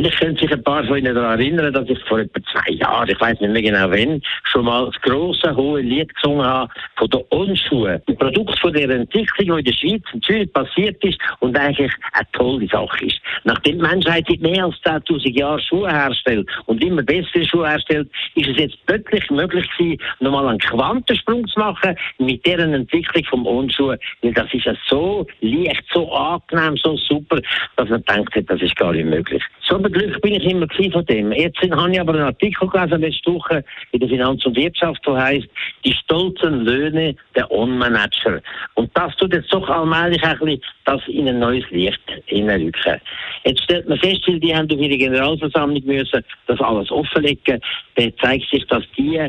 Vielleicht können sich ein paar von Ihnen daran erinnern, dass ich vor etwa zwei Jahren, ich weiß nicht mehr genau wann, schon mal das grosse, hohe Lied gesungen habe von den Unschuhen. Ein Produkt von der Entwicklung, die in der Schweiz und Zürich passiert ist und eigentlich eine tolle Sache ist. Nachdem die Menschheit seit mehr als 10.000 Jahren Schuhe herstellt und immer bessere Schuhe herstellt, ist es jetzt plötzlich möglich gewesen, nochmal einen Quantensprung zu machen mit deren Entwicklung vom Unschuh. Weil das ist ja so leicht, so angenehm, so super, dass man denkt, das ist gar nicht möglich. So beglückt bin ich immer von dem. Jetzt habe ich aber einen Artikel gelesen letzte Woche in der Finanz und Wirtschaft, der heißt die stolzen Löhne der On-Manager. Und das tut jetzt doch allmählich ein bisschen das in ein neues Licht hineinrücken. Jetzt stellt man fest, weil die haben durch ihre Generalversammlung müssen das alles offenlegen, dann zeigt sich, dass die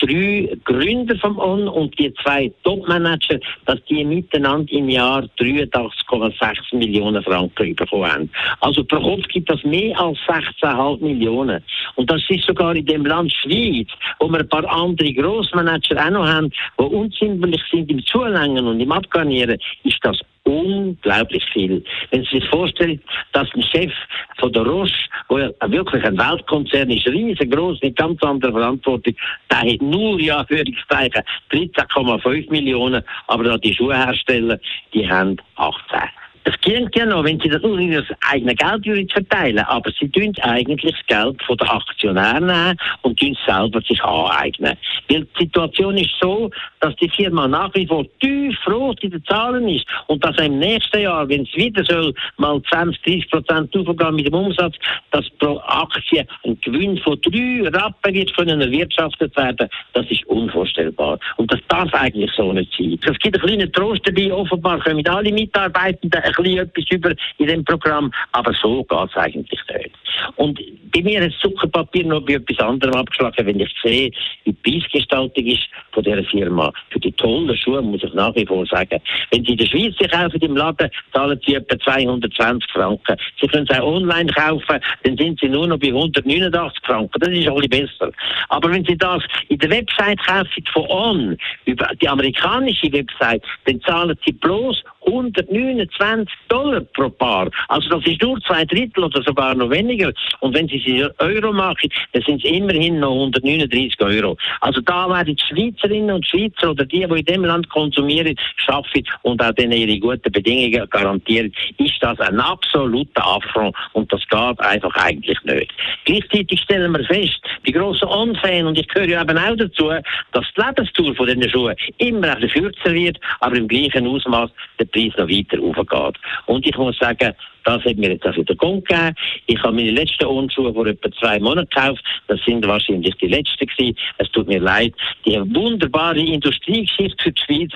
drei Gründer vom ON und die zwei Topmanager, dass die miteinander im Jahr 83,6 Millionen Franken bekommen haben. Also pro Kopf gibt das mehr als 16,5 Millionen. Und das ist sogar in dem Land Schweiz, wo wir ein paar andere Grossmanager auch noch haben, die unziemlich sind im Zulängen und im Abgarnieren, ist das unglaublich viel. Wenn Sie sich vorstellen, dass ein Chef von der Roche, wo ja wirklich ein Weltkonzern ist, riesengroß, mit ganz anderer Verantwortung, der hat nur, ja, Führungszeichen, 13,5 Millionen, aber da die Schuhhersteller, die haben 18. Das klingt ja noch, wenn sie das nur in das eigene Geld verteilen, aber sie tun eigentlich das Geld von den Aktionären nehmen und tun es selber sich aneignen. Weil die Situation ist so, dass die Firma nach wie vor tief rot in den Zahlen ist und dass im nächsten Jahr, wenn es wieder soll, mal 20, 30 Prozent aufgehen mit dem Umsatz, dass pro Aktie ein Gewinn von drei Rappen wird können erwirtschaftet werden, das ist unvorstellbar. Und das darf eigentlich so nicht sein. Es gibt einen kleinen Trost dabei, offenbar können alle Mitarbeitenden ein bisschen etwas über in dem Programm, aber so geht es eigentlich nicht. Und bei mir ist Zuckerpapier noch bei etwas anderem abgeschlagen, wenn ich sehe, wie die Preisgestaltung ist von dieser Firma. Für die tollen Schuhe muss ich nach wie vor sagen. Wenn Sie in der Schweiz sie kaufen im Laden, zahlen Sie etwa 220 Franken. Sie können sie auch online kaufen, dann sind Sie nur noch bei 189 Franken. Das ist ein bisschen besser. Aber wenn Sie das in der Website kaufen von On, über die amerikanische Website, dann zahlen Sie bloß 129 Dollar pro Paar. Also das ist nur zwei Drittel oder sogar noch weniger. Und wenn Sie sie Euro machen, dann sind es immerhin noch 139 Euro. Also da werden die Schweizerinnen und Schweizer oder die, die in dem Land konsumieren, schaffen und auch denen ihre guten Bedingungen garantieren, ist das ein absoluter Affront und das geht einfach eigentlich nicht. Gleichzeitig stellen wir fest, die grossen On-Fan, und ich gehöre ja eben auch dazu, dass die Lebenstour von diesen Schuhen immer ein bisschen kürzer wird, aber im gleichen Ausmaß der Preis noch weiter aufgeht. Und ich muss sagen, das hat mir jetzt auch wieder Grund gegeben. Ich habe meine letzten Unschuhe vor etwa zwei Monaten gekauft. Das sind wahrscheinlich die letzten gewesen. Es tut mir leid. Die wunderbare Industriegeschichte für die Schweiz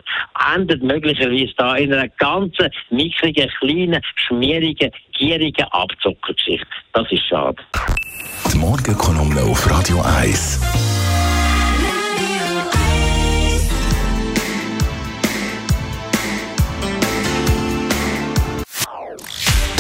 endet möglicherweise da in einer ganzen, mickrigen, kleinen, schmierigen, gierigen Abzockergeschichte. Das ist schade. Die Morgenkolumne auf Radio 1.